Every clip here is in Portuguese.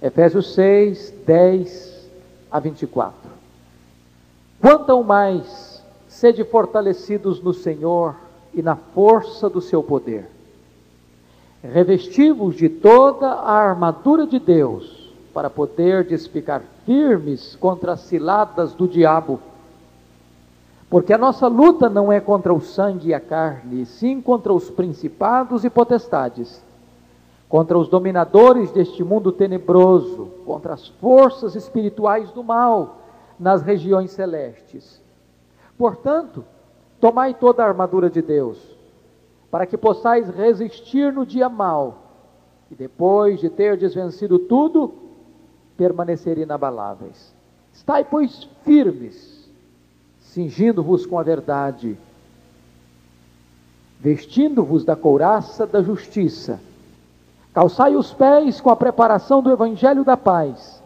Efésios 6, 10 a 24. Quanto mais, sede fortalecidos no Senhor e na força do seu poder. Revestivos de toda a armadura de Deus, para poder ficar firmes contra as ciladas do diabo. Porque a nossa luta não é contra o sangue e a carne, sim contra os principados e potestades, contra os dominadores deste mundo tenebroso, contra as forças espirituais do mal nas regiões celestes. Portanto, tomai toda a armadura de Deus, para que possais resistir no dia mau, e depois de ter desvencido tudo, permanecer inabaláveis. Estai, pois, firmes, cingindo-vos com a verdade, vestindo-vos da couraça da justiça, calçai os pés com a preparação do evangelho da paz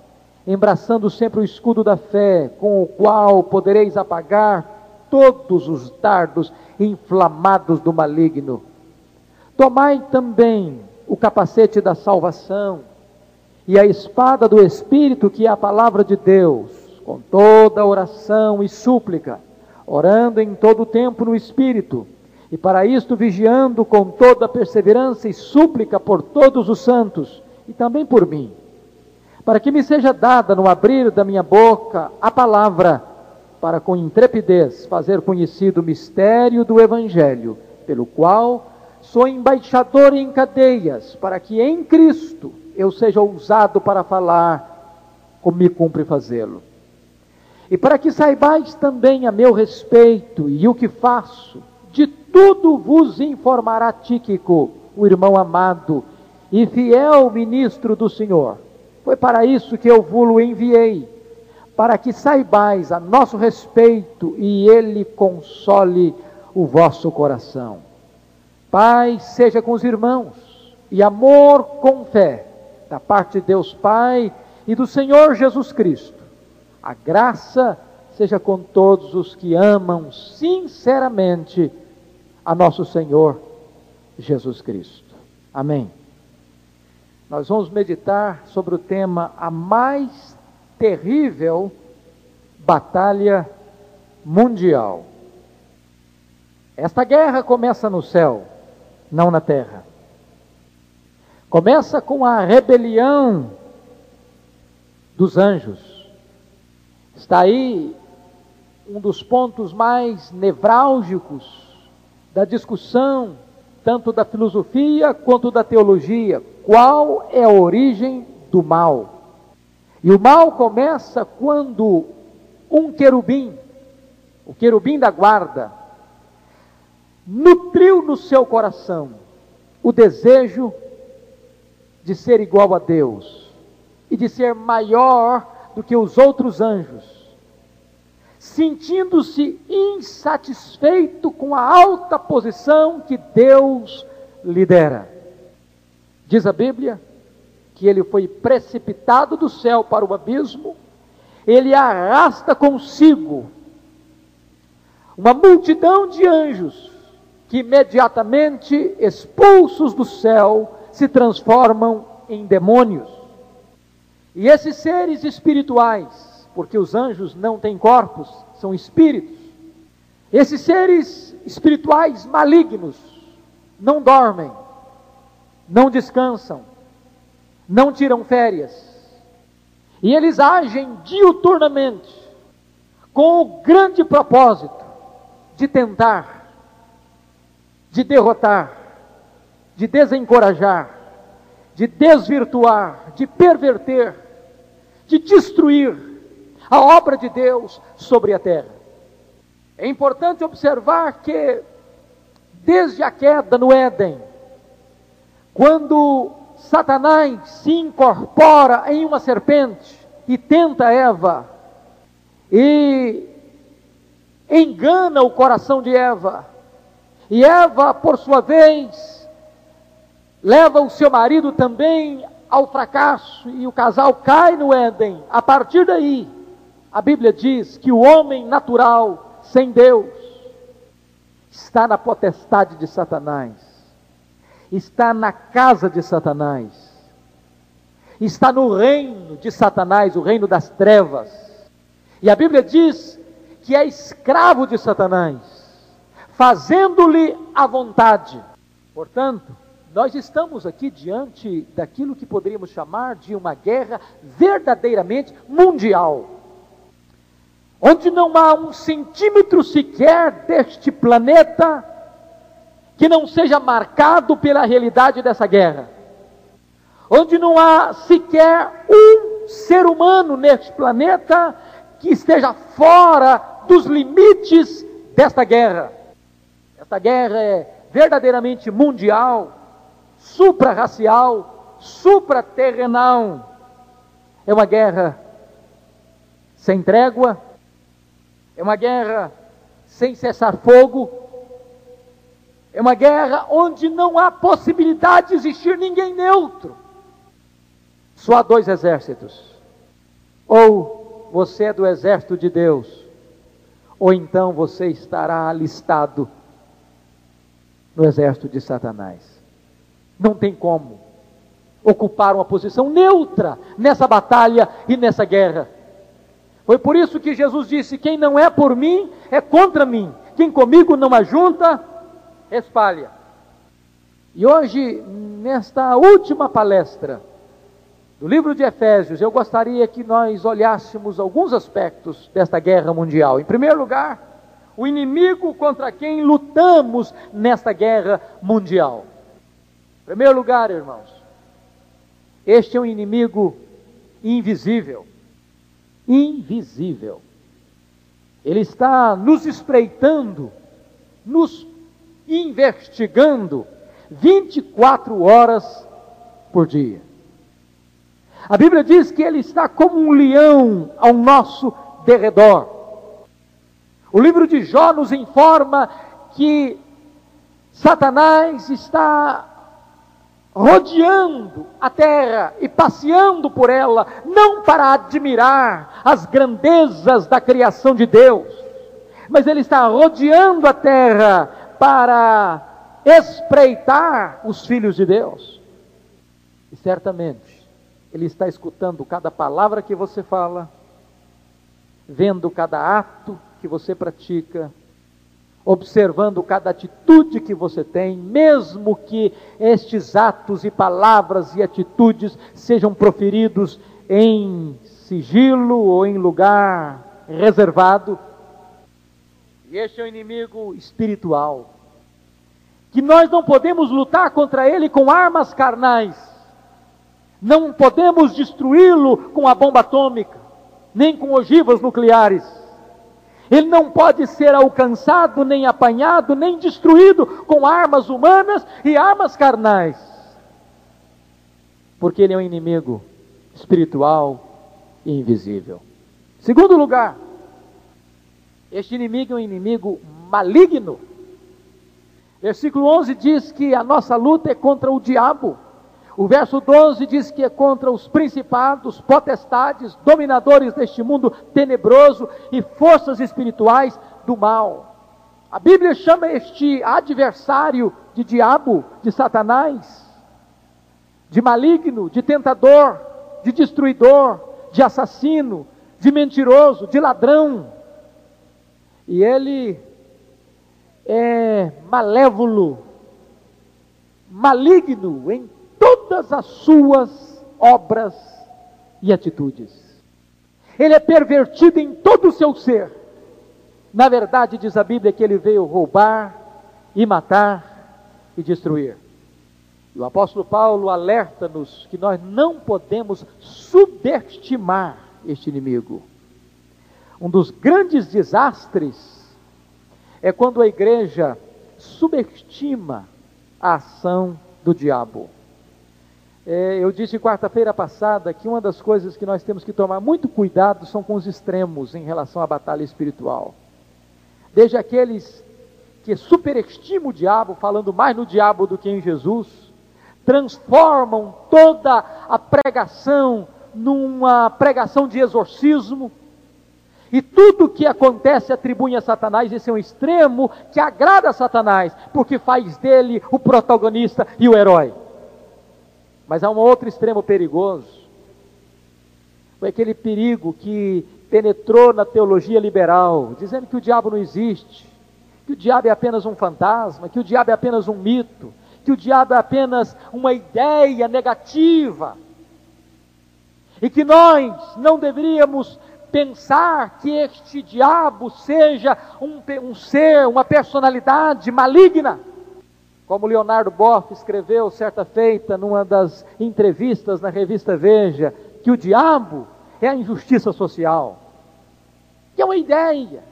embraçando sempre o escudo da fé, com o qual podereis apagar todos os dardos inflamados do maligno. Tomai também o capacete da salvação e a espada do Espírito, que é a palavra de Deus, com toda oração e súplica, orando em todo o tempo no Espírito, e para isto vigiando com toda perseverança e súplica por todos os santos, e também por mim para que me seja dada no abrir da minha boca a palavra, para com intrepidez fazer conhecido o mistério do Evangelho, pelo qual sou embaixador em cadeias, para que em Cristo eu seja ousado para falar como me cumpre fazê-lo. E para que saibais também a meu respeito e o que faço, tudo vos informará Tíquico, o irmão amado e fiel ministro do Senhor foi para isso que eu vos enviei, para que saibais a nosso respeito e ele console o vosso coração. Paz seja com os irmãos e amor com fé, da parte de Deus Pai e do Senhor Jesus Cristo. A graça seja com todos os que amam sinceramente a nosso Senhor Jesus Cristo. Amém nós vamos meditar sobre o tema A Mais Terrível Batalha Mundial. Esta guerra começa no céu, não na terra. Começa com a rebelião dos anjos. Está aí um dos pontos mais nevrálgicos da discussão, tanto da filosofia quanto da teologia qual é a origem do mal. E o mal começa quando um querubim, o querubim da guarda, nutriu no seu coração o desejo de ser igual a Deus e de ser maior do que os outros anjos, sentindo-se insatisfeito com a alta posição que Deus lhe dera. Diz a Bíblia que ele foi precipitado do céu para o abismo, ele arrasta consigo uma multidão de anjos que imediatamente expulsos do céu se transformam em demônios. E esses seres espirituais, porque os anjos não têm corpos, são espíritos. Esses seres espirituais malignos não dormem, não descansam, não tiram férias, e eles agem diuturnamente, com o grande propósito de tentar, de derrotar, de desencorajar, de desvirtuar, de perverter, de destruir a obra de Deus sobre a terra. É importante observar que, desde a queda no Éden, quando Satanás se incorpora em uma serpente e tenta Eva e engana o coração de Eva, e Eva, por sua vez, leva o seu marido também ao fracasso e o casal cai no Éden. A partir daí, a Bíblia diz que o homem natural, sem Deus, está na potestade de Satanás está na casa de Satanás. está no reino de Satanás, o reino das trevas. E a Bíblia diz que é escravo de Satanás, fazendo-lhe a vontade. Portanto, nós estamos aqui diante daquilo que poderíamos chamar de uma guerra verdadeiramente mundial, onde não há um centímetro sequer deste planeta que não seja marcado pela realidade dessa guerra, onde não há sequer um ser humano neste planeta que esteja fora dos limites desta guerra. Esta guerra é verdadeiramente mundial supra-racial, supraterrenal. É uma guerra sem trégua, é uma guerra sem cessar fogo, é uma guerra onde não há possibilidade de existir ninguém neutro. Só há dois exércitos. Ou você é do exército de Deus, ou então você estará alistado no exército de Satanás. Não tem como ocupar uma posição neutra nessa batalha e nessa guerra. Foi por isso que Jesus disse: Quem não é por mim é contra mim. Quem comigo não ajunta, espalha. E hoje, nesta última palestra do livro de Efésios, eu gostaria que nós olhássemos alguns aspectos desta guerra mundial. Em primeiro lugar, o inimigo contra quem lutamos nesta guerra mundial. Em primeiro lugar, irmãos, este é um inimigo invisível. Invisível. Ele está nos espreitando, nos investigando 24 horas por dia. A Bíblia diz que ele está como um leão ao nosso derredor. O livro de Jó nos informa que Satanás está rodeando a terra e passeando por ela, não para admirar as grandezas da criação de Deus, mas ele está rodeando a terra para espreitar os filhos de Deus. E certamente ele está escutando cada palavra que você fala, vendo cada ato que você pratica, observando cada atitude que você tem, mesmo que estes atos e palavras e atitudes sejam proferidos em sigilo ou em lugar reservado. E este é o inimigo espiritual, que nós não podemos lutar contra ele com armas carnais, não podemos destruí-lo com a bomba atômica, nem com ogivas nucleares ele não pode ser alcançado, nem apanhado, nem destruído com armas humanas e armas carnais. Porque ele é um inimigo espiritual e invisível. Segundo lugar, este inimigo é um inimigo maligno. Versículo 11 diz que a nossa luta é contra o diabo. O verso 12 diz que é contra os principados, potestades, dominadores deste mundo tenebroso e forças espirituais do mal. A Bíblia chama este adversário de diabo, de Satanás, de maligno, de tentador, de destruidor, de assassino, de mentiroso, de ladrão. E ele é malévolo, maligno em todas as suas obras e atitudes. Ele é pervertido em todo o seu ser. Na verdade, diz a Bíblia que ele veio roubar e matar e destruir. E o apóstolo Paulo alerta-nos que nós não podemos subestimar este inimigo. Um dos grandes desastres é quando a igreja subestima a ação do diabo. É, eu disse quarta-feira passada que uma das coisas que nós temos que tomar muito cuidado são com os extremos em relação à batalha espiritual. Desde aqueles que superestimam o diabo, falando mais no diabo do que em Jesus, transformam toda a pregação numa pregação de exorcismo, e tudo o que acontece atribui a Satanás, esse é um extremo que agrada a Satanás, porque faz dele o protagonista e o herói. Mas há um outro extremo perigoso, Foi aquele perigo que penetrou na teologia liberal, dizendo que o diabo não existe, que o diabo é apenas um fantasma, que o diabo é apenas um mito, que o diabo é apenas uma ideia negativa. E que nós não deveríamos pensar que este diabo seja um, um ser, uma personalidade maligna. Como Leonardo Boff escreveu certa feita numa das entrevistas na revista Veja, que o diabo é a injustiça social, que é uma ideia,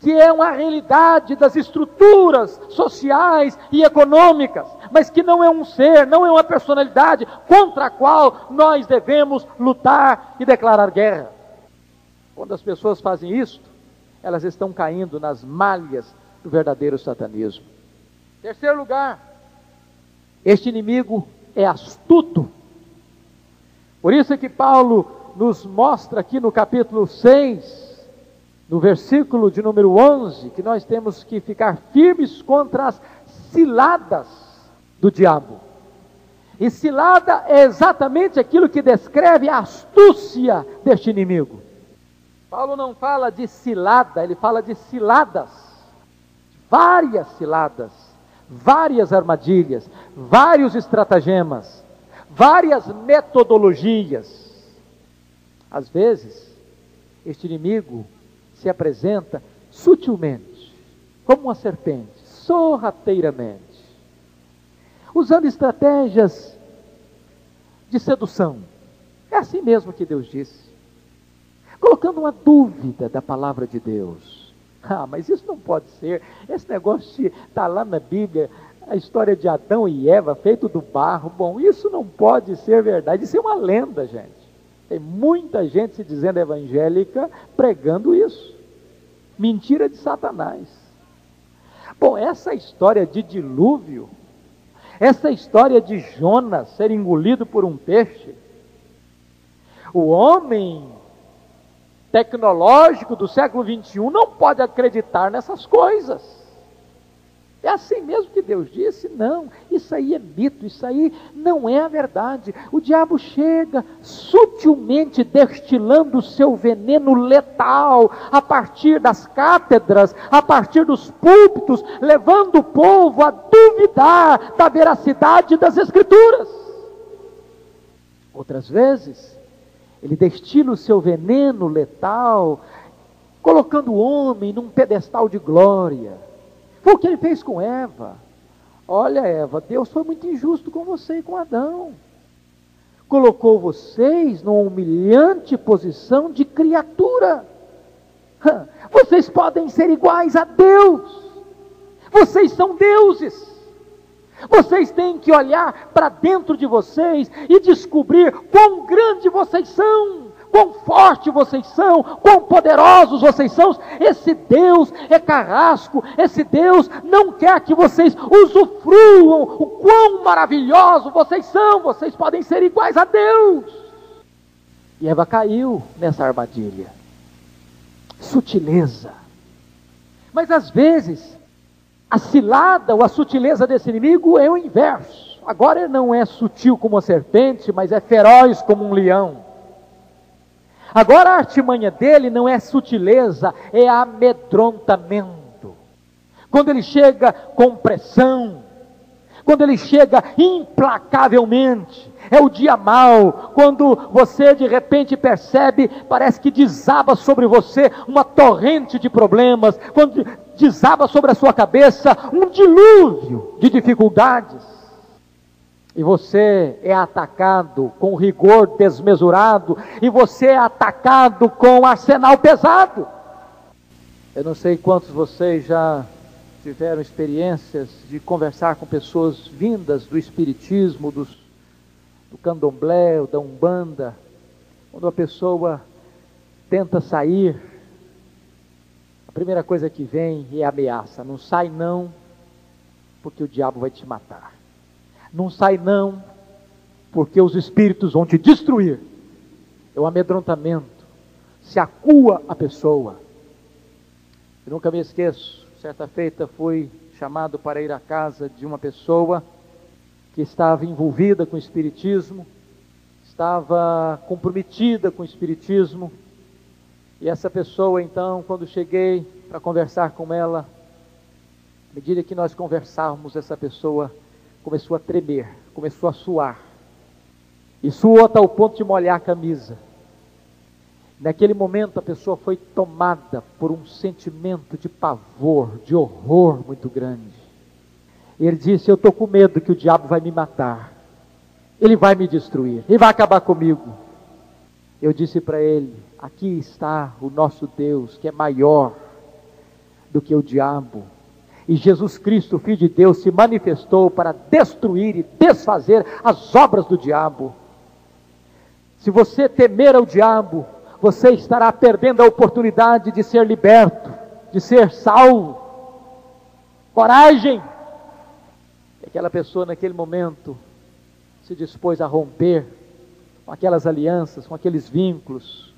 que é uma realidade das estruturas sociais e econômicas, mas que não é um ser, não é uma personalidade contra a qual nós devemos lutar e declarar guerra. Quando as pessoas fazem isso, elas estão caindo nas malhas do verdadeiro satanismo. Terceiro lugar, este inimigo é astuto. Por isso é que Paulo nos mostra aqui no capítulo 6, no versículo de número 11, que nós temos que ficar firmes contra as ciladas do diabo. E cilada é exatamente aquilo que descreve a astúcia deste inimigo. Paulo não fala de cilada, ele fala de ciladas. Várias ciladas, várias armadilhas, vários estratagemas, várias metodologias. Às vezes, este inimigo se apresenta sutilmente, como uma serpente, sorrateiramente, usando estratégias de sedução. É assim mesmo que Deus disse colocando uma dúvida da palavra de Deus. Ah, mas isso não pode ser. Esse negócio está lá na Bíblia, a história de Adão e Eva, feito do barro. Bom, isso não pode ser verdade. Isso é uma lenda, gente. Tem muita gente se dizendo evangélica pregando isso. Mentira de Satanás. Bom, essa história de dilúvio, essa história de Jonas ser engolido por um peixe, o homem tecnológico do século 21 não pode acreditar nessas coisas. É assim mesmo que Deus disse? Não, isso aí é mito, isso aí não é a verdade. O diabo chega sutilmente destilando o seu veneno letal a partir das cátedras, a partir dos púlpitos, levando o povo a duvidar da veracidade das Escrituras. Outras vezes, ele destila o seu veneno letal, colocando o homem num pedestal de glória. Foi o que ele fez com Eva. Olha, Eva, Deus foi muito injusto com você e com Adão. Colocou vocês numa humilhante posição de criatura. Vocês podem ser iguais a Deus. Vocês são deuses. Vocês têm que olhar para dentro de vocês e descobrir quão grande vocês são, quão forte vocês são, quão poderosos vocês são. Esse Deus é carrasco, esse Deus não quer que vocês usufruam o quão maravilhoso vocês são. Vocês podem ser iguais a Deus. E Eva caiu nessa armadilha. Sutileza. Mas às vezes a cilada ou a sutileza desse inimigo é o inverso. Agora ele não é sutil como a serpente, mas é feroz como um leão. Agora a artimanha dele não é sutileza, é amedrontamento. Quando ele chega com pressão, quando ele chega implacavelmente, é o dia mau, quando você de repente percebe, parece que desaba sobre você uma torrente de problemas, quando desaba sobre a sua cabeça um dilúvio de dificuldades. E você é atacado com rigor desmesurado, e você é atacado com arsenal pesado. Eu não sei quantos vocês já tiveram experiências de conversar com pessoas vindas do Espiritismo, dos, do Candomblé, da Umbanda, quando a pessoa tenta sair primeira coisa que vem é ameaça: não sai não, porque o diabo vai te matar. Não sai não, porque os espíritos vão te destruir. É o amedrontamento, se acua a pessoa. Eu nunca me esqueço, certa feita fui chamado para ir à casa de uma pessoa que estava envolvida com o espiritismo, estava comprometida com o Espiritismo. E essa pessoa, então, quando cheguei para conversar com ela, à medida que nós conversávamos, essa pessoa começou a tremer, começou a suar. E suou até o ponto de molhar a camisa. Naquele momento a pessoa foi tomada por um sentimento de pavor, de horror muito grande. Ele disse: Eu estou com medo que o diabo vai me matar, ele vai me destruir, ele vai acabar comigo. Eu disse para ele: Aqui está o nosso Deus, que é maior do que o diabo. E Jesus Cristo, Filho de Deus, se manifestou para destruir e desfazer as obras do diabo. Se você temer ao diabo, você estará perdendo a oportunidade de ser liberto, de ser salvo. Coragem! Aquela pessoa, naquele momento, se dispôs a romper com aquelas alianças, com aqueles vínculos,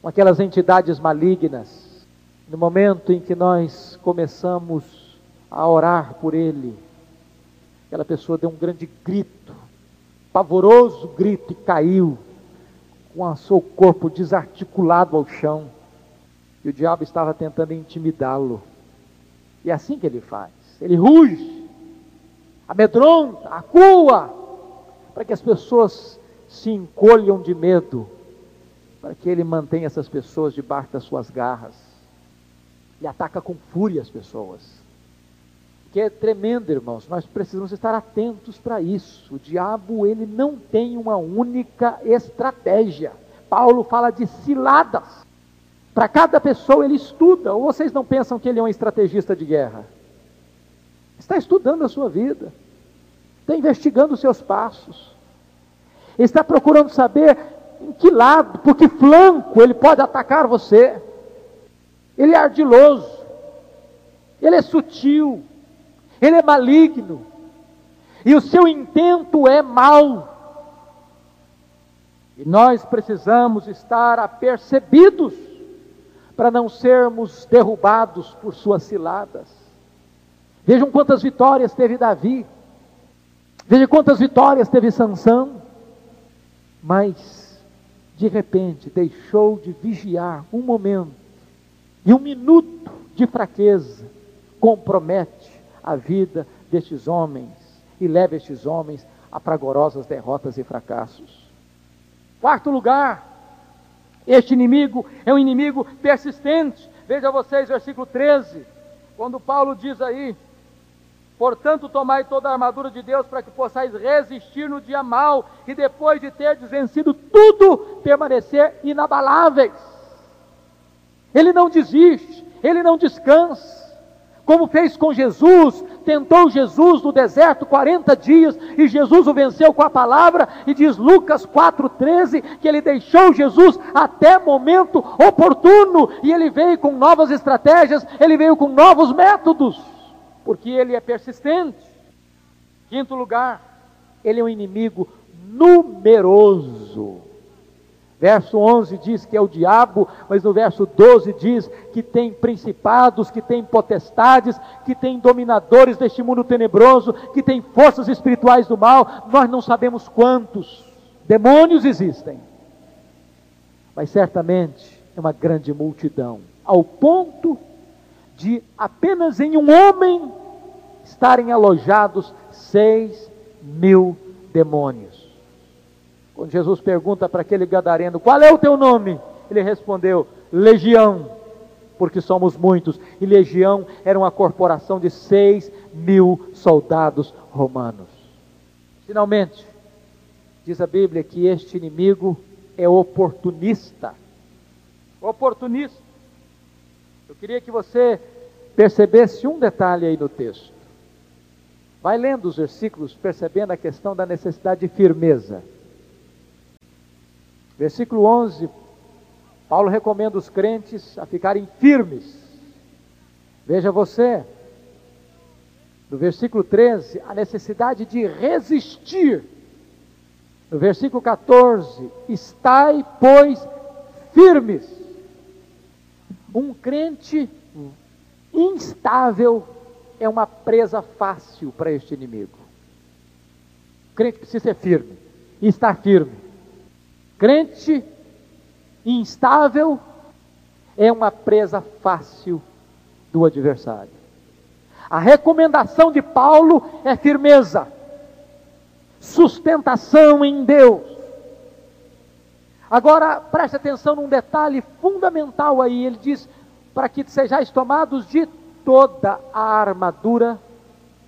com aquelas entidades malignas. No momento em que nós começamos a orar por ele, aquela pessoa deu um grande grito, pavoroso grito e caiu com o seu corpo desarticulado ao chão. E o diabo estava tentando intimidá-lo. E é assim que ele faz. Ele ruge, amedronta, acua, para que as pessoas se encolham de medo, para que ele mantenha essas pessoas debaixo das suas garras. E ataca com fúria as pessoas. Que é tremendo, irmãos. Nós precisamos estar atentos para isso. O diabo, ele não tem uma única estratégia. Paulo fala de ciladas. Para cada pessoa ele estuda. Ou vocês não pensam que ele é um estrategista de guerra? Está estudando a sua vida. Está investigando os seus passos. está procurando saber em que lado, por que flanco ele pode atacar você. Ele é ardiloso. Ele é sutil ele é maligno, e o seu intento é mau. E nós precisamos estar apercebidos para não sermos derrubados por suas ciladas. Vejam quantas vitórias teve Davi. Vejam quantas vitórias teve Sansão. Mas, de repente, deixou de vigiar um momento. E um minuto de fraqueza compromete a vida destes homens e leva estes homens a fragorosas derrotas e fracassos. Quarto lugar, este inimigo é um inimigo persistente. Veja vocês, versículo 13, quando Paulo diz aí: Portanto, tomai toda a armadura de Deus para que possais resistir no dia mal e depois de ter vencido tudo, permanecer inabaláveis. Ele não desiste, ele não descansa como fez com Jesus, tentou Jesus no deserto 40 dias e Jesus o venceu com a palavra, e diz Lucas 4,13 que ele deixou Jesus até momento oportuno e ele veio com novas estratégias, ele veio com novos métodos, porque ele é persistente. Quinto lugar, ele é um inimigo numeroso. Verso 11 diz que é o diabo, mas no verso 12 diz que tem principados, que tem potestades, que tem dominadores deste mundo tenebroso, que tem forças espirituais do mal. Nós não sabemos quantos demônios existem, mas certamente é uma grande multidão, ao ponto de apenas em um homem estarem alojados seis mil demônios. Quando Jesus pergunta para aquele gadareno: Qual é o teu nome? Ele respondeu: Legião, porque somos muitos. E legião era uma corporação de seis mil soldados romanos. Finalmente, diz a Bíblia que este inimigo é oportunista. Oportunista. Eu queria que você percebesse um detalhe aí no texto. Vai lendo os versículos, percebendo a questão da necessidade de firmeza. Versículo 11, Paulo recomenda os crentes a ficarem firmes. Veja você, no versículo 13, a necessidade de resistir. No versículo 14, estai, pois, firmes. Um crente instável é uma presa fácil para este inimigo. O crente precisa ser firme e estar firme. Crente instável é uma presa fácil do adversário. A recomendação de Paulo é firmeza, sustentação em Deus. Agora, preste atenção num detalhe fundamental aí. Ele diz: para que sejais tomados de toda a armadura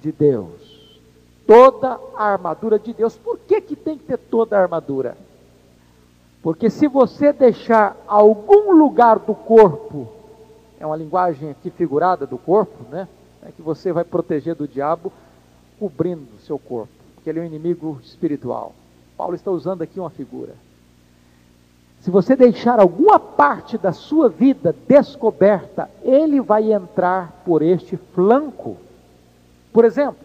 de Deus. Toda a armadura de Deus. Por que, que tem que ter toda a armadura? Porque se você deixar algum lugar do corpo, é uma linguagem aqui figurada do corpo, né? É que você vai proteger do diabo cobrindo o seu corpo, porque ele é um inimigo espiritual. Paulo está usando aqui uma figura. Se você deixar alguma parte da sua vida descoberta, ele vai entrar por este flanco. Por exemplo,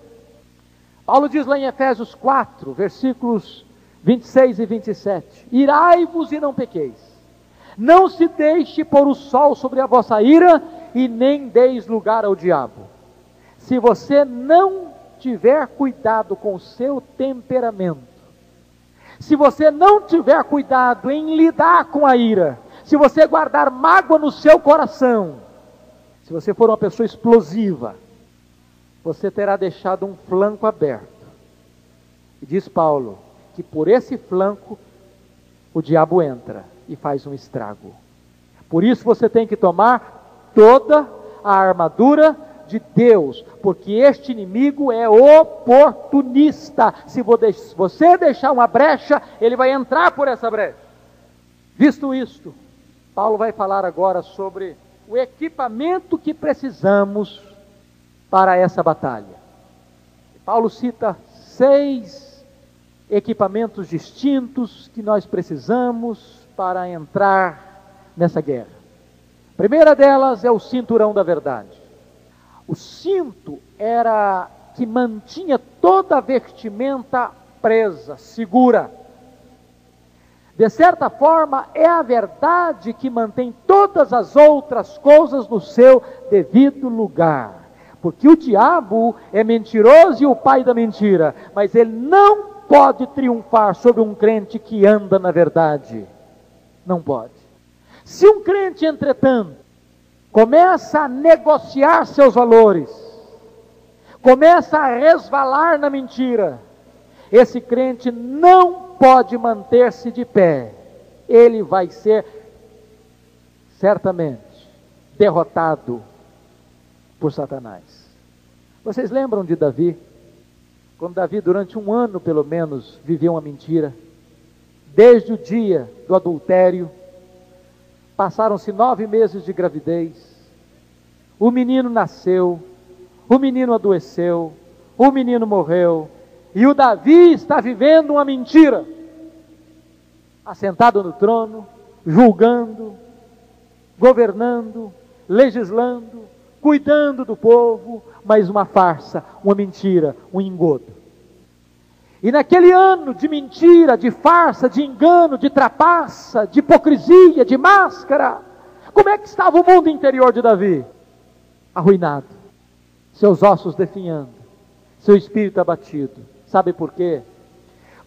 Paulo diz lá em Efésios 4, versículos 26 e 27: Irai-vos e não pequeis, não se deixe pôr o sol sobre a vossa ira e nem deis lugar ao diabo. Se você não tiver cuidado com o seu temperamento, se você não tiver cuidado em lidar com a ira, se você guardar mágoa no seu coração, se você for uma pessoa explosiva, você terá deixado um flanco aberto. E diz Paulo que por esse flanco o diabo entra e faz um estrago. Por isso você tem que tomar toda a armadura de Deus, porque este inimigo é oportunista. Se você deixar uma brecha, ele vai entrar por essa brecha. Visto isto, Paulo vai falar agora sobre o equipamento que precisamos para essa batalha. Paulo cita seis equipamentos distintos que nós precisamos para entrar nessa guerra. A primeira delas é o cinturão da verdade. O cinto era que mantinha toda a vestimenta presa, segura. De certa forma, é a verdade que mantém todas as outras coisas no seu devido lugar. Porque o diabo é mentiroso e o pai da mentira, mas ele não pode triunfar sobre um crente que anda na verdade. Não pode. Se um crente, entretanto, começa a negociar seus valores, começa a resvalar na mentira, esse crente não pode manter-se de pé, ele vai ser certamente derrotado por Satanás. Vocês lembram de Davi? Quando Davi, durante um ano pelo menos, viveu uma mentira, desde o dia do adultério, Passaram-se nove meses de gravidez. O menino nasceu, o menino adoeceu, o menino morreu, e o Davi está vivendo uma mentira. Assentado no trono, julgando, governando, legislando, cuidando do povo, mas uma farsa, uma mentira, um engodo. E naquele ano de mentira, de farsa, de engano, de trapaça, de hipocrisia, de máscara, como é que estava o mundo interior de Davi? Arruinado, seus ossos definhando, seu espírito abatido. Sabe por quê?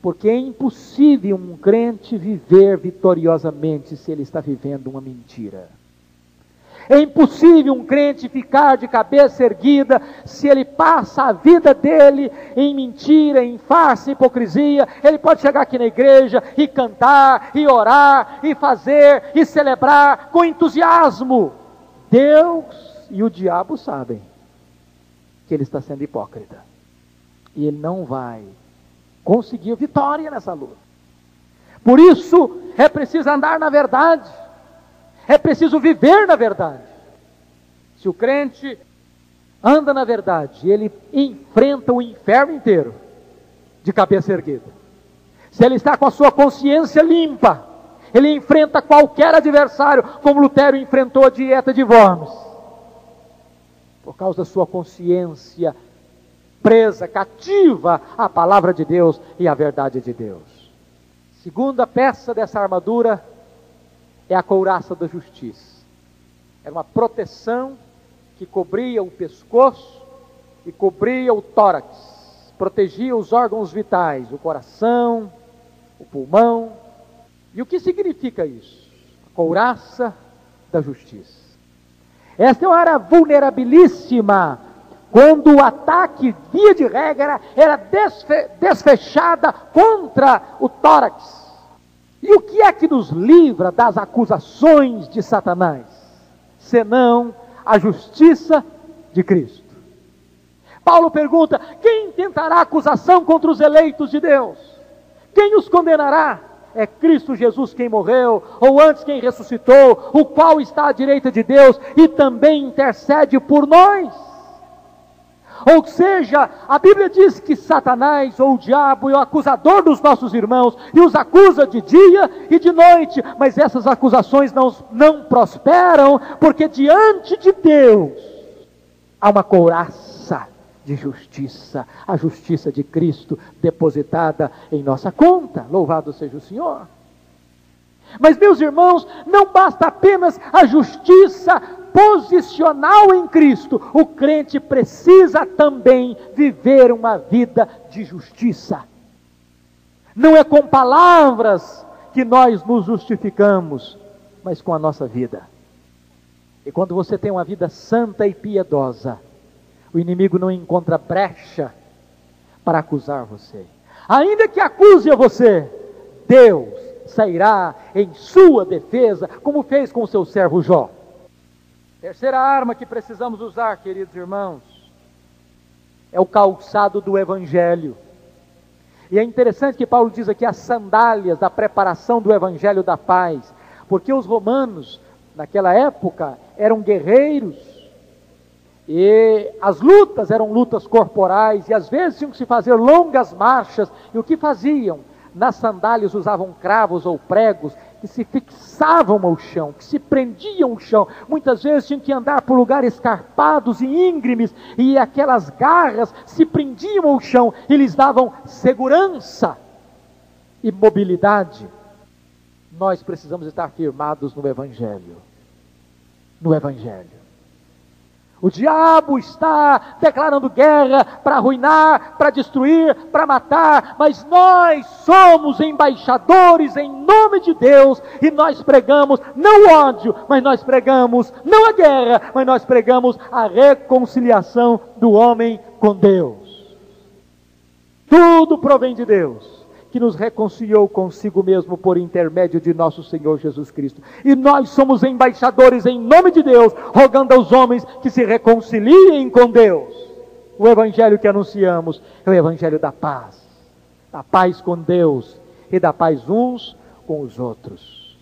Porque é impossível um crente viver vitoriosamente se ele está vivendo uma mentira. É impossível um crente ficar de cabeça erguida se ele passa a vida dele em mentira, em farsa, hipocrisia. Ele pode chegar aqui na igreja e cantar, e orar, e fazer, e celebrar com entusiasmo. Deus e o diabo sabem que ele está sendo hipócrita. E ele não vai conseguir vitória nessa luta. Por isso é preciso andar na verdade é preciso viver na verdade. Se o crente anda na verdade, ele enfrenta o inferno inteiro de cabeça erguida. Se ele está com a sua consciência limpa, ele enfrenta qualquer adversário, como Lutero enfrentou a dieta de Worms. Por causa da sua consciência presa, cativa à palavra de Deus e à verdade de Deus. Segunda peça dessa armadura é a couraça da justiça. Era uma proteção que cobria o pescoço e cobria o tórax, protegia os órgãos vitais, o coração, o pulmão, E o que significa isso? A couraça da justiça. Esta é uma área vulnerabilíssima, quando o ataque, via de regra, era desfe desfechada contra o tórax. E o que é que nos livra das acusações de Satanás? Senão a justiça de Cristo. Paulo pergunta: quem tentará acusação contra os eleitos de Deus? Quem os condenará? É Cristo Jesus quem morreu, ou antes quem ressuscitou, o qual está à direita de Deus e também intercede por nós. Ou seja, a Bíblia diz que Satanás ou o diabo é o acusador dos nossos irmãos e os acusa de dia e de noite, mas essas acusações não, não prosperam, porque diante de Deus há uma couraça de justiça, a justiça de Cristo depositada em nossa conta. Louvado seja o Senhor. Mas, meus irmãos, não basta apenas a justiça posicional em Cristo, o crente precisa também viver uma vida de justiça. Não é com palavras que nós nos justificamos, mas com a nossa vida. E quando você tem uma vida santa e piedosa, o inimigo não encontra brecha para acusar você. Ainda que acuse a você, Deus sairá em sua defesa, como fez com o seu servo Jó. Terceira arma que precisamos usar, queridos irmãos, é o calçado do Evangelho. E é interessante que Paulo diz aqui as sandálias da preparação do Evangelho da paz, porque os romanos, naquela época, eram guerreiros, e as lutas eram lutas corporais, e às vezes tinham que se fazer longas marchas, e o que faziam? Nas sandálias usavam cravos ou pregos que se fixavam ao chão, que se prendiam ao chão. Muitas vezes tinham que andar por lugares escarpados e íngremes, e aquelas garras se prendiam ao chão e lhes davam segurança e mobilidade. Nós precisamos estar firmados no Evangelho. No Evangelho. O diabo está declarando guerra para arruinar, para destruir, para matar, mas nós somos embaixadores em nome de Deus e nós pregamos não o ódio, mas nós pregamos não a guerra, mas nós pregamos a reconciliação do homem com Deus. Tudo provém de Deus que nos reconciliou consigo mesmo por intermédio de nosso Senhor Jesus Cristo. E nós somos embaixadores em nome de Deus, rogando aos homens que se reconciliem com Deus. O evangelho que anunciamos é o evangelho da paz, da paz com Deus e da paz uns com os outros.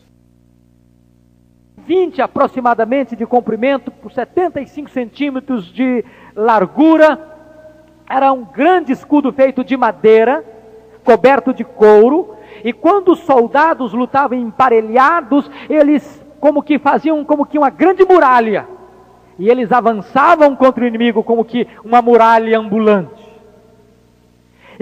20 aproximadamente de comprimento por 75 centímetros de largura, era um grande escudo feito de madeira coberto de couro, e quando os soldados lutavam emparelhados, eles como que faziam como que uma grande muralha. E eles avançavam contra o inimigo como que uma muralha ambulante.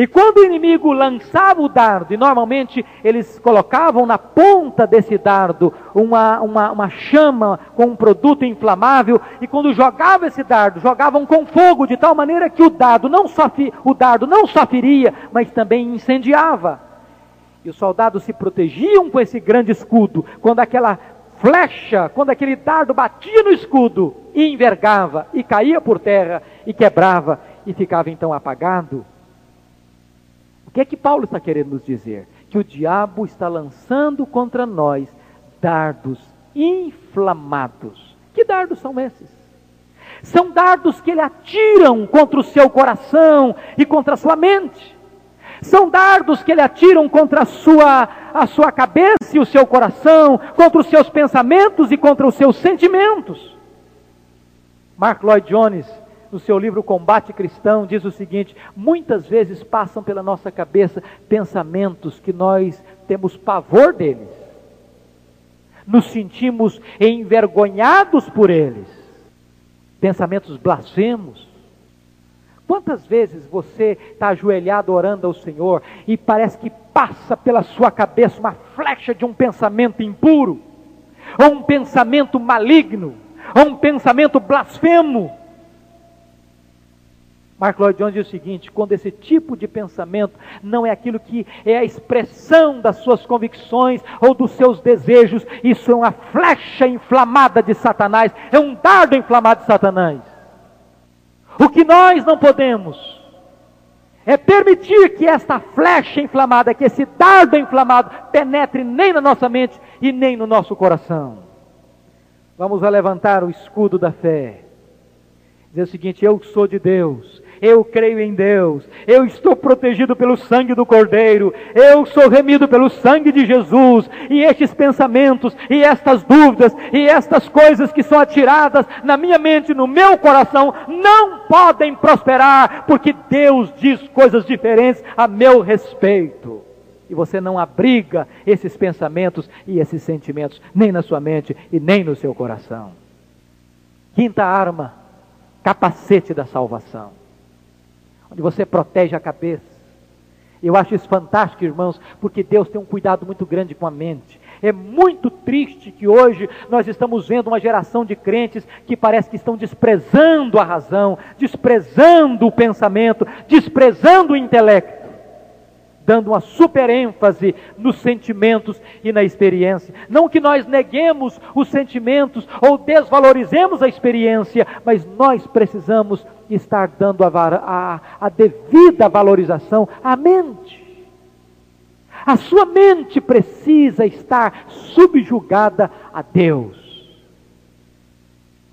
E quando o inimigo lançava o dardo, e normalmente eles colocavam na ponta desse dardo uma, uma, uma chama com um produto inflamável, e quando jogava esse dardo, jogavam com fogo, de tal maneira que o dardo não só, o dardo não só feria, mas também incendiava. E os soldados se protegiam com esse grande escudo, quando aquela flecha, quando aquele dardo batia no escudo, e envergava, e caía por terra, e quebrava, e ficava então apagado. O que é que Paulo está querendo nos dizer? Que o diabo está lançando contra nós dardos inflamados. Que dardos são esses? São dardos que ele atiram contra o seu coração e contra a sua mente. São dardos que ele atiram contra a sua, a sua cabeça e o seu coração, contra os seus pensamentos e contra os seus sentimentos. Mark Lloyd Jones no seu livro Combate Cristão, diz o seguinte: muitas vezes passam pela nossa cabeça pensamentos que nós temos pavor deles, nos sentimos envergonhados por eles, pensamentos blasfemos. Quantas vezes você está ajoelhado orando ao Senhor e parece que passa pela sua cabeça uma flecha de um pensamento impuro, ou um pensamento maligno, ou um pensamento blasfemo? Mark Lloyd Jones diz o seguinte: quando esse tipo de pensamento não é aquilo que é a expressão das suas convicções ou dos seus desejos, isso é uma flecha inflamada de Satanás, é um dardo inflamado de Satanás. O que nós não podemos é permitir que esta flecha inflamada, que esse dardo inflamado penetre nem na nossa mente e nem no nosso coração. Vamos levantar o escudo da fé. Dizer o seguinte: eu sou de Deus, eu creio em Deus, eu estou protegido pelo sangue do Cordeiro, eu sou remido pelo sangue de Jesus, e estes pensamentos, e estas dúvidas, e estas coisas que são atiradas na minha mente, no meu coração, não podem prosperar, porque Deus diz coisas diferentes a meu respeito. E você não abriga esses pensamentos e esses sentimentos, nem na sua mente e nem no seu coração. Quinta arma, capacete da salvação onde você protege a cabeça. Eu acho isso fantástico, irmãos, porque Deus tem um cuidado muito grande com a mente. É muito triste que hoje nós estamos vendo uma geração de crentes que parece que estão desprezando a razão, desprezando o pensamento, desprezando o intelecto dando uma super ênfase nos sentimentos e na experiência. Não que nós neguemos os sentimentos ou desvalorizemos a experiência, mas nós precisamos estar dando a, a, a devida valorização à mente. A sua mente precisa estar subjugada a Deus.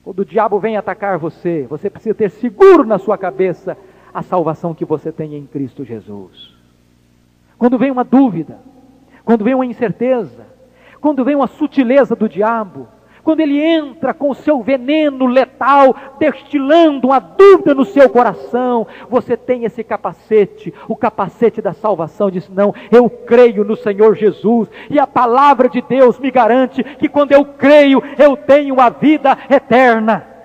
Quando o diabo vem atacar você, você precisa ter seguro na sua cabeça a salvação que você tem em Cristo Jesus. Quando vem uma dúvida, quando vem uma incerteza, quando vem uma sutileza do diabo, quando ele entra com o seu veneno letal, destilando uma dúvida no seu coração, você tem esse capacete, o capacete da salvação, diz: Não, eu creio no Senhor Jesus, e a palavra de Deus me garante que quando eu creio, eu tenho a vida eterna.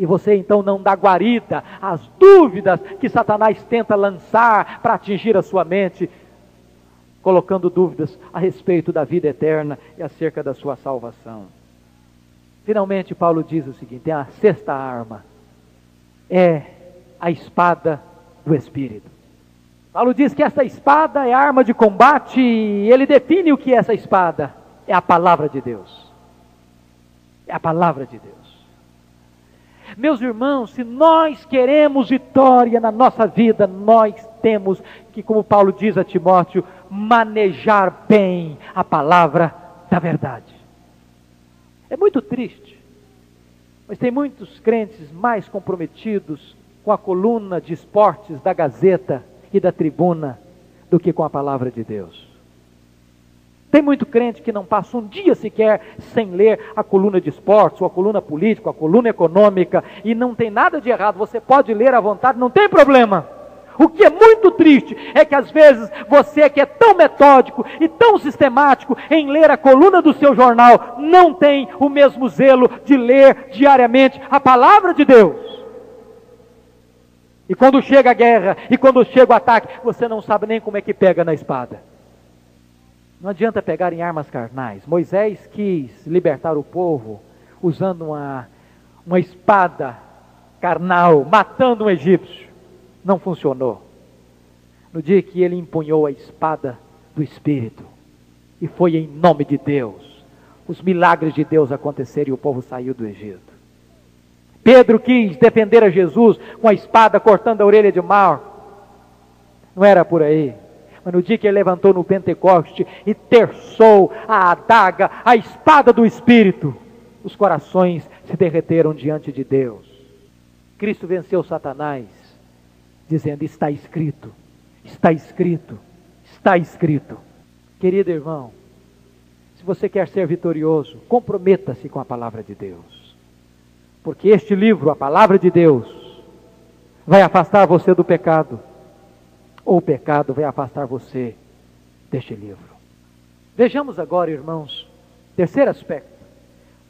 E você então não dá guarida às dúvidas que Satanás tenta lançar para atingir a sua mente, colocando dúvidas a respeito da vida eterna e acerca da sua salvação. Finalmente, Paulo diz o seguinte: a sexta arma é a espada do Espírito. Paulo diz que essa espada é arma de combate, e ele define o que é essa espada: é a palavra de Deus. É a palavra de Deus. Meus irmãos, se nós queremos vitória na nossa vida, nós temos que, como Paulo diz a Timóteo, manejar bem a palavra da verdade. É muito triste, mas tem muitos crentes mais comprometidos com a coluna de esportes da Gazeta e da Tribuna do que com a palavra de Deus. Tem muito crente que não passa um dia sequer sem ler a coluna de esportes, ou a coluna política, a coluna econômica, e não tem nada de errado, você pode ler à vontade, não tem problema. O que é muito triste é que às vezes você que é tão metódico e tão sistemático em ler a coluna do seu jornal, não tem o mesmo zelo de ler diariamente a palavra de Deus. E quando chega a guerra, e quando chega o ataque, você não sabe nem como é que pega na espada. Não adianta pegar em armas carnais. Moisés quis libertar o povo usando uma, uma espada carnal, matando um egípcio. Não funcionou. No dia que ele empunhou a espada do Espírito, e foi em nome de Deus, os milagres de Deus aconteceram e o povo saiu do Egito. Pedro quis defender a Jesus com a espada cortando a orelha de Mar. Não era por aí. Mas no dia que ele levantou no Pentecoste e terçou a adaga, a espada do Espírito, os corações se derreteram diante de Deus. Cristo venceu Satanás, dizendo: Está escrito, está escrito, está escrito. Querido irmão, se você quer ser vitorioso, comprometa-se com a palavra de Deus. Porque este livro, a palavra de Deus, vai afastar você do pecado ou o pecado vai afastar você deste livro. Vejamos agora, irmãos, terceiro aspecto.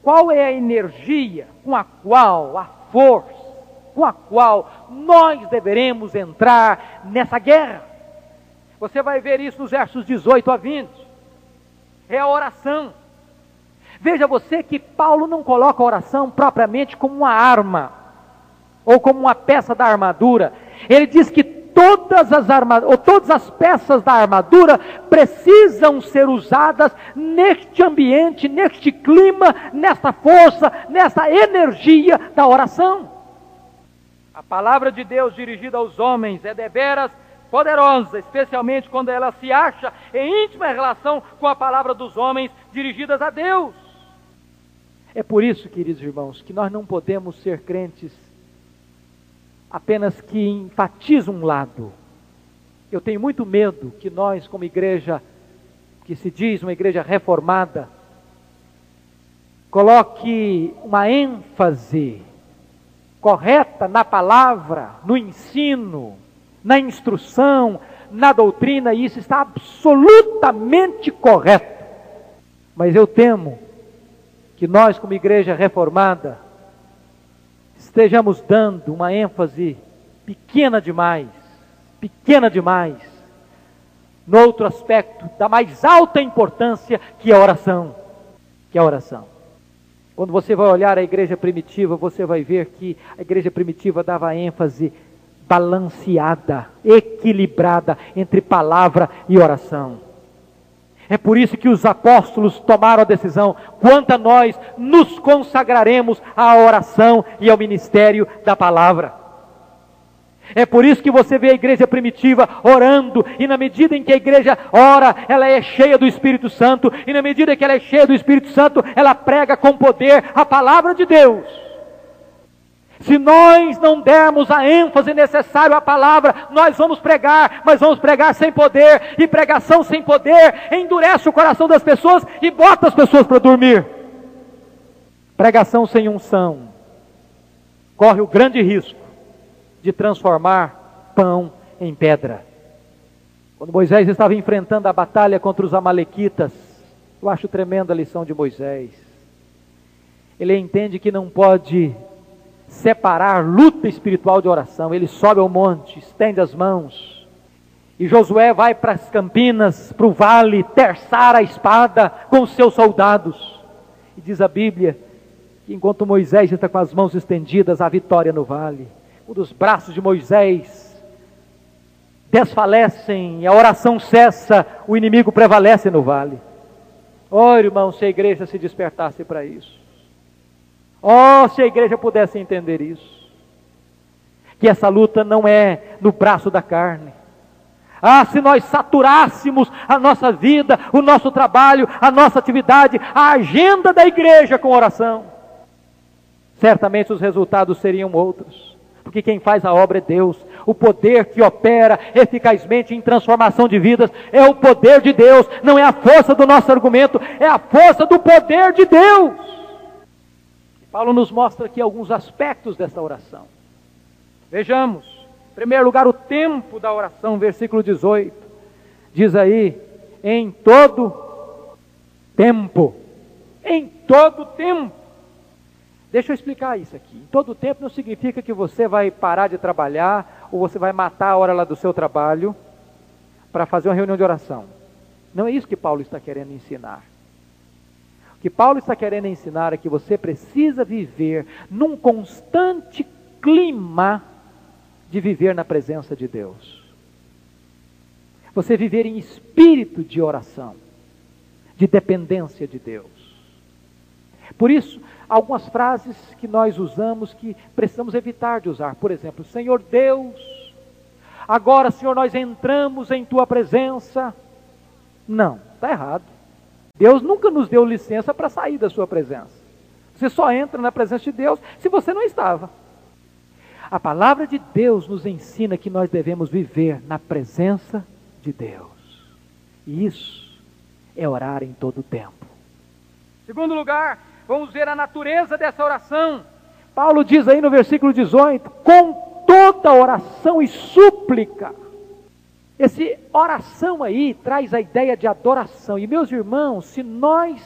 Qual é a energia com a qual, a força, com a qual nós deveremos entrar nessa guerra? Você vai ver isso nos versos 18 a 20. É a oração. Veja você que Paulo não coloca a oração propriamente como uma arma. ou como uma peça da armadura. Ele diz que todas as armaduras, ou todas as peças da armadura precisam ser usadas neste ambiente, neste clima, nesta força, nessa energia da oração. A palavra de Deus dirigida aos homens é deveras poderosa, especialmente quando ela se acha em íntima relação com a palavra dos homens dirigidas a Deus. É por isso, queridos irmãos, que nós não podemos ser crentes apenas que enfatizam um lado. Eu tenho muito medo que nós, como igreja, que se diz uma igreja reformada, coloque uma ênfase correta na palavra, no ensino, na instrução, na doutrina, e isso está absolutamente correto. Mas eu temo que nós, como igreja reformada, estejamos dando uma ênfase pequena demais, pequena demais, no outro aspecto da mais alta importância que é a oração, que é a oração. Quando você vai olhar a igreja primitiva, você vai ver que a igreja primitiva dava ênfase balanceada, equilibrada entre palavra e oração. É por isso que os apóstolos tomaram a decisão: quanto a nós, nos consagraremos à oração e ao ministério da palavra. É por isso que você vê a igreja primitiva orando, e na medida em que a igreja ora, ela é cheia do Espírito Santo, e na medida que ela é cheia do Espírito Santo, ela prega com poder a palavra de Deus. Se nós não dermos a ênfase necessária à palavra, nós vamos pregar, mas vamos pregar sem poder, e pregação sem poder endurece o coração das pessoas e bota as pessoas para dormir. Pregação sem unção corre o grande risco de transformar pão em pedra. Quando Moisés estava enfrentando a batalha contra os Amalequitas, eu acho tremenda a lição de Moisés. Ele entende que não pode separar luta espiritual de oração. Ele sobe ao monte, estende as mãos. E Josué vai para as campinas, para o vale, terçar a espada com os seus soldados. E diz a Bíblia que enquanto Moisés está com as mãos estendidas, há vitória no vale. Um dos braços de Moisés desfalecem, a oração cessa, o inimigo prevalece no vale. Oh, irmão, se a igreja se despertasse para isso. Oh, se a igreja pudesse entender isso. Que essa luta não é no braço da carne. Ah, se nós saturássemos a nossa vida, o nosso trabalho, a nossa atividade, a agenda da igreja com oração, certamente os resultados seriam outros. Porque quem faz a obra é Deus. O poder que opera eficazmente em transformação de vidas é o poder de Deus, não é a força do nosso argumento, é a força do poder de Deus. Paulo nos mostra aqui alguns aspectos dessa oração. Vejamos, em primeiro lugar, o tempo da oração, versículo 18. Diz aí, em todo tempo. Em todo tempo. Deixa eu explicar isso aqui. Em todo tempo não significa que você vai parar de trabalhar ou você vai matar a hora lá do seu trabalho para fazer uma reunião de oração. Não é isso que Paulo está querendo ensinar. O que Paulo está querendo ensinar é que você precisa viver num constante clima de viver na presença de Deus. Você viver em espírito de oração, de dependência de Deus. Por isso, algumas frases que nós usamos que precisamos evitar de usar. Por exemplo, Senhor Deus, agora, Senhor, nós entramos em tua presença. Não, está errado. Deus nunca nos deu licença para sair da sua presença. Você só entra na presença de Deus se você não estava. A palavra de Deus nos ensina que nós devemos viver na presença de Deus. E isso é orar em todo o tempo. Segundo lugar, vamos ver a natureza dessa oração. Paulo diz aí no versículo 18: com toda oração e súplica esse oração aí traz a ideia de adoração. E meus irmãos, se nós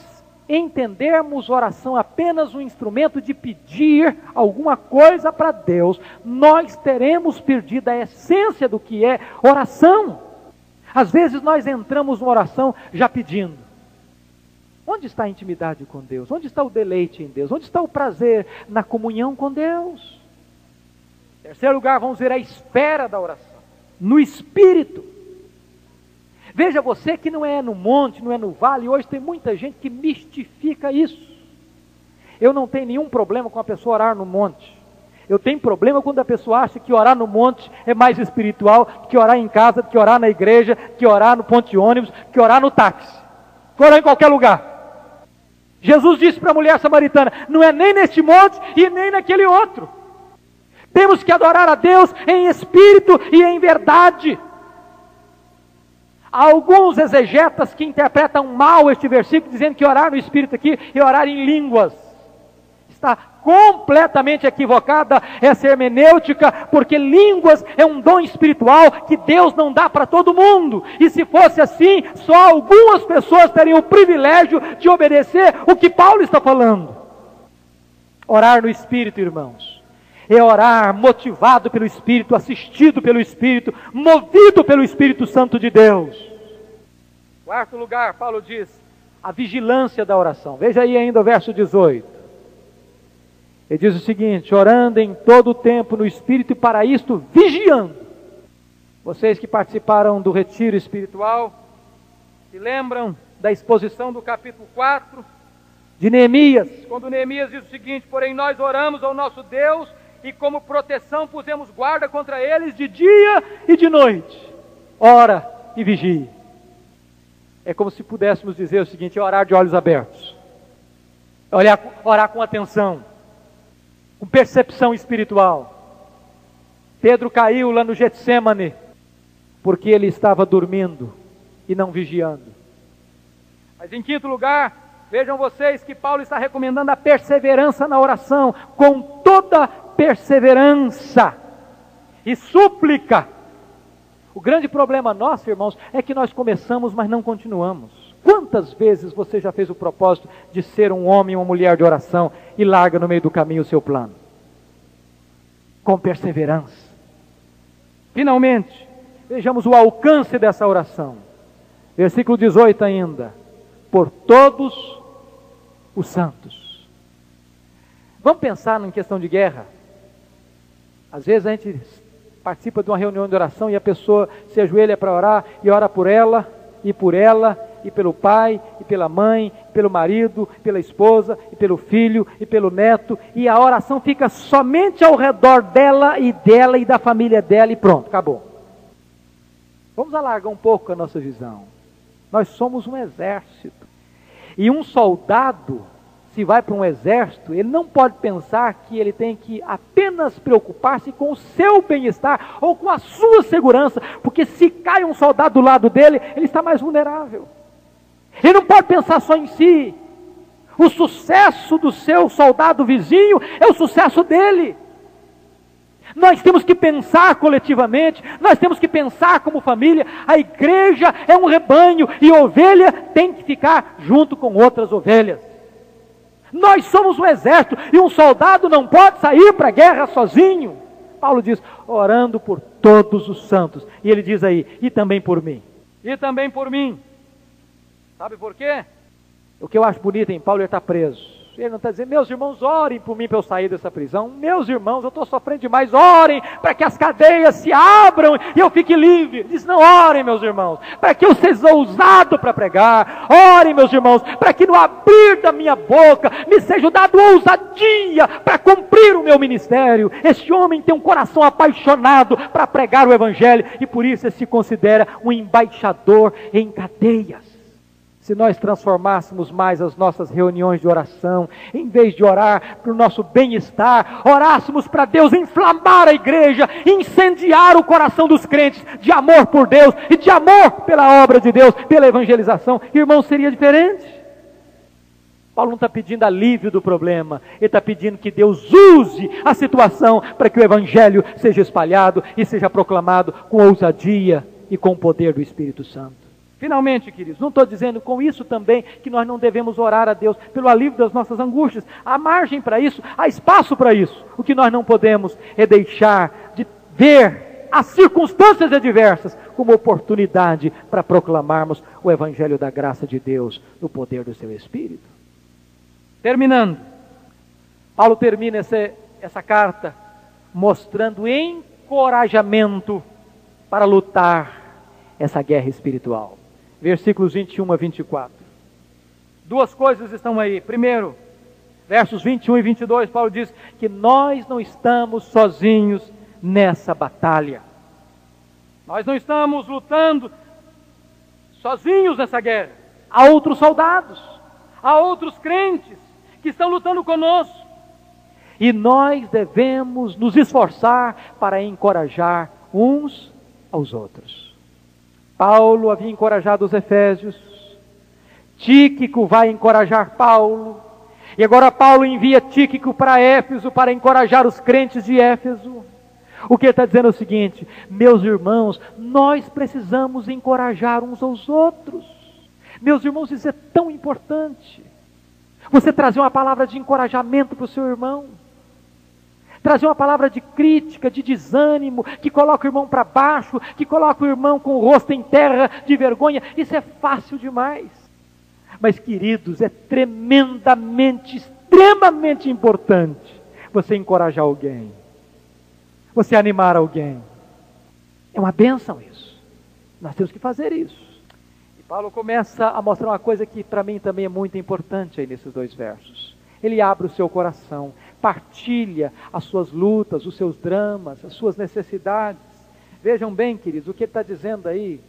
entendermos oração apenas um instrumento de pedir alguma coisa para Deus, nós teremos perdido a essência do que é oração. Às vezes nós entramos numa oração já pedindo. Onde está a intimidade com Deus? Onde está o deleite em Deus? Onde está o prazer na comunhão com Deus? Terceiro lugar, vamos ver a esfera da oração, no espírito. Veja você que não é no monte, não é no vale, hoje tem muita gente que mistifica isso. Eu não tenho nenhum problema com a pessoa orar no monte. Eu tenho problema quando a pessoa acha que orar no monte é mais espiritual que orar em casa, que orar na igreja, que orar no ponto de ônibus, que orar no táxi, que orar em qualquer lugar. Jesus disse para a mulher samaritana: não é nem neste monte e nem naquele outro. Temos que adorar a Deus em espírito e em verdade. Há alguns exegetas que interpretam mal este versículo, dizendo que orar no espírito aqui é orar em línguas está completamente equivocada essa hermenêutica, porque línguas é um dom espiritual que Deus não dá para todo mundo. E se fosse assim, só algumas pessoas teriam o privilégio de obedecer o que Paulo está falando. Orar no espírito, irmãos, é orar motivado pelo espírito, assistido pelo espírito, movido pelo Espírito Santo de Deus. Quarto lugar, Paulo diz, a vigilância da oração. Veja aí ainda o verso 18. Ele diz o seguinte: orando em todo o tempo no Espírito e para isto vigiando. Vocês que participaram do retiro espiritual, se lembram da exposição do capítulo 4 de Neemias, quando Neemias diz o seguinte: Porém, nós oramos ao nosso Deus e, como proteção, pusemos guarda contra eles de dia e de noite. Ora e vigie. É como se pudéssemos dizer o seguinte: orar de olhos abertos, orar, orar com atenção com percepção espiritual. Pedro caiu lá no Getsemane porque ele estava dormindo e não vigiando. Mas em quinto lugar, vejam vocês que Paulo está recomendando a perseverança na oração, com toda perseverança e súplica. O grande problema nosso, irmãos, é que nós começamos, mas não continuamos. Quantas vezes você já fez o propósito de ser um homem ou uma mulher de oração e larga no meio do caminho o seu plano? Com perseverança. Finalmente, vejamos o alcance dessa oração. Versículo 18 ainda. Por todos os santos. Vamos pensar em questão de guerra. Às vezes a gente participa de uma reunião de oração e a pessoa se ajoelha para orar e ora por ela e por ela e pelo pai, e pela mãe, e pelo marido, pela esposa, e pelo filho, e pelo neto, e a oração fica somente ao redor dela e dela e da família dela, e pronto, acabou. Vamos alargar um pouco a nossa visão. Nós somos um exército. E um soldado, se vai para um exército, ele não pode pensar que ele tem que apenas preocupar-se com o seu bem-estar ou com a sua segurança, porque se cai um soldado do lado dele, ele está mais vulnerável. Ele não pode pensar só em si. O sucesso do seu soldado vizinho é o sucesso dele. Nós temos que pensar coletivamente, nós temos que pensar como família. A igreja é um rebanho e ovelha tem que ficar junto com outras ovelhas. Nós somos um exército e um soldado não pode sair para a guerra sozinho. Paulo diz, orando por todos os santos. E ele diz aí, e também por mim. E também por mim. Sabe por quê? O que eu acho bonito em Paulo, ele está preso. Ele não está dizendo, meus irmãos, orem por mim para eu sair dessa prisão. Meus irmãos, eu estou sofrendo demais, orem para que as cadeias se abram e eu fique livre. Ele diz, não, orem, meus irmãos, para que eu seja ousado para pregar. Orem, meus irmãos, para que no abrir da minha boca me seja dado ousadia para cumprir o meu ministério. Este homem tem um coração apaixonado para pregar o Evangelho e por isso ele se considera um embaixador em cadeias se nós transformássemos mais as nossas reuniões de oração, em vez de orar para o nosso bem-estar, orássemos para Deus inflamar a igreja, incendiar o coração dos crentes de amor por Deus e de amor pela obra de Deus, pela evangelização, irmão, seria diferente. Paulo não está pedindo alívio do problema, ele está pedindo que Deus use a situação para que o Evangelho seja espalhado e seja proclamado com ousadia e com o poder do Espírito Santo. Finalmente, queridos, não estou dizendo com isso também que nós não devemos orar a Deus pelo alívio das nossas angústias. Há margem para isso, há espaço para isso. O que nós não podemos é deixar de ver as circunstâncias adversas como oportunidade para proclamarmos o Evangelho da graça de Deus no poder do seu Espírito. Terminando, Paulo termina essa, essa carta mostrando encorajamento para lutar essa guerra espiritual. Versículos 21 a 24. Duas coisas estão aí. Primeiro, versos 21 e 22, Paulo diz que nós não estamos sozinhos nessa batalha. Nós não estamos lutando sozinhos nessa guerra. Há outros soldados, há outros crentes que estão lutando conosco. E nós devemos nos esforçar para encorajar uns aos outros. Paulo havia encorajado os Efésios, Tíquico vai encorajar Paulo, e agora Paulo envia Tíquico para Éfeso para encorajar os crentes de Éfeso. O que ele está dizendo é o seguinte: meus irmãos, nós precisamos encorajar uns aos outros. Meus irmãos, isso é tão importante. Você trazer uma palavra de encorajamento para o seu irmão, trazer uma palavra de crítica, de desânimo, que coloca o irmão para baixo, que coloca o irmão com o rosto em terra de vergonha, isso é fácil demais. Mas, queridos, é tremendamente, extremamente importante você encorajar alguém você animar alguém. É uma benção isso. Nós temos que fazer isso. E Paulo começa a mostrar uma coisa que para mim também é muito importante aí nesses dois versos. Ele abre o seu coração, partilha as suas lutas, os seus dramas, as suas necessidades. Vejam bem, queridos, o que ele está dizendo aí.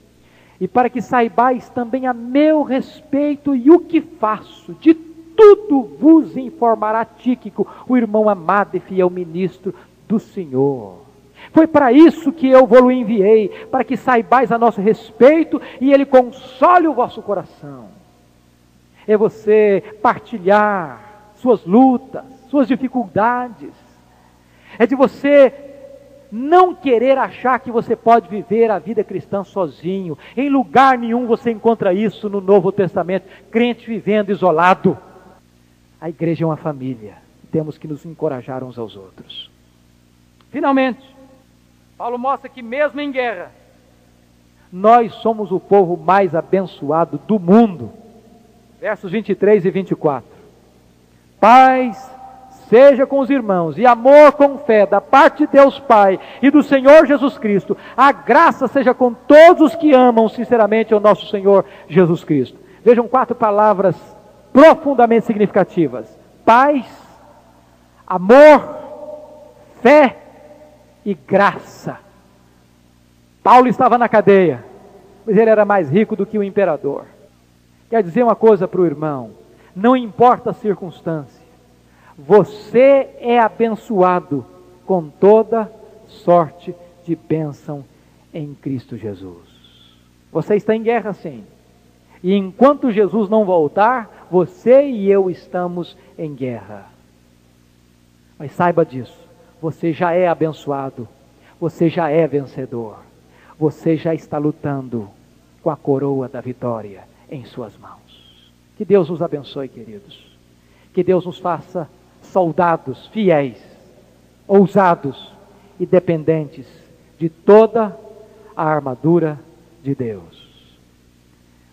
E para que saibais também a meu respeito e o que faço, de tudo vos informará Tíquico, o irmão amado e fiel ministro do Senhor. Foi para isso que eu vou enviei, para que saibais a nosso respeito e ele console o vosso coração. É você partilhar suas lutas, suas dificuldades. É de você não querer achar que você pode viver a vida cristã sozinho. Em lugar nenhum você encontra isso no Novo Testamento, crente vivendo isolado. A igreja é uma família. Temos que nos encorajar uns aos outros. Finalmente, Paulo mostra que mesmo em guerra, nós somos o povo mais abençoado do mundo. Versos 23 e 24. Paz seja com os irmãos e amor com fé da parte de Deus Pai e do Senhor Jesus Cristo. A graça seja com todos os que amam sinceramente o nosso Senhor Jesus Cristo. Vejam quatro palavras profundamente significativas: paz, amor, fé e graça. Paulo estava na cadeia, mas ele era mais rico do que o imperador. Quer dizer uma coisa para o irmão: não importa a circunstância, você é abençoado com toda sorte de bênção em Cristo Jesus. Você está em guerra sim. E enquanto Jesus não voltar, você e eu estamos em guerra. Mas saiba disso. Você já é abençoado, você já é vencedor, você já está lutando com a coroa da vitória em Suas mãos. Que Deus nos abençoe, queridos. Que Deus nos faça soldados fiéis, ousados e dependentes de toda a armadura de Deus.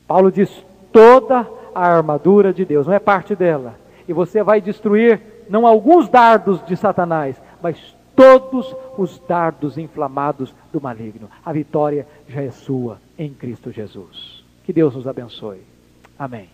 Paulo diz: toda a armadura de Deus, não é parte dela. E você vai destruir não alguns dardos de Satanás, mas todos os dardos inflamados do maligno. A vitória já é sua em Cristo Jesus. Que Deus nos abençoe. Amém.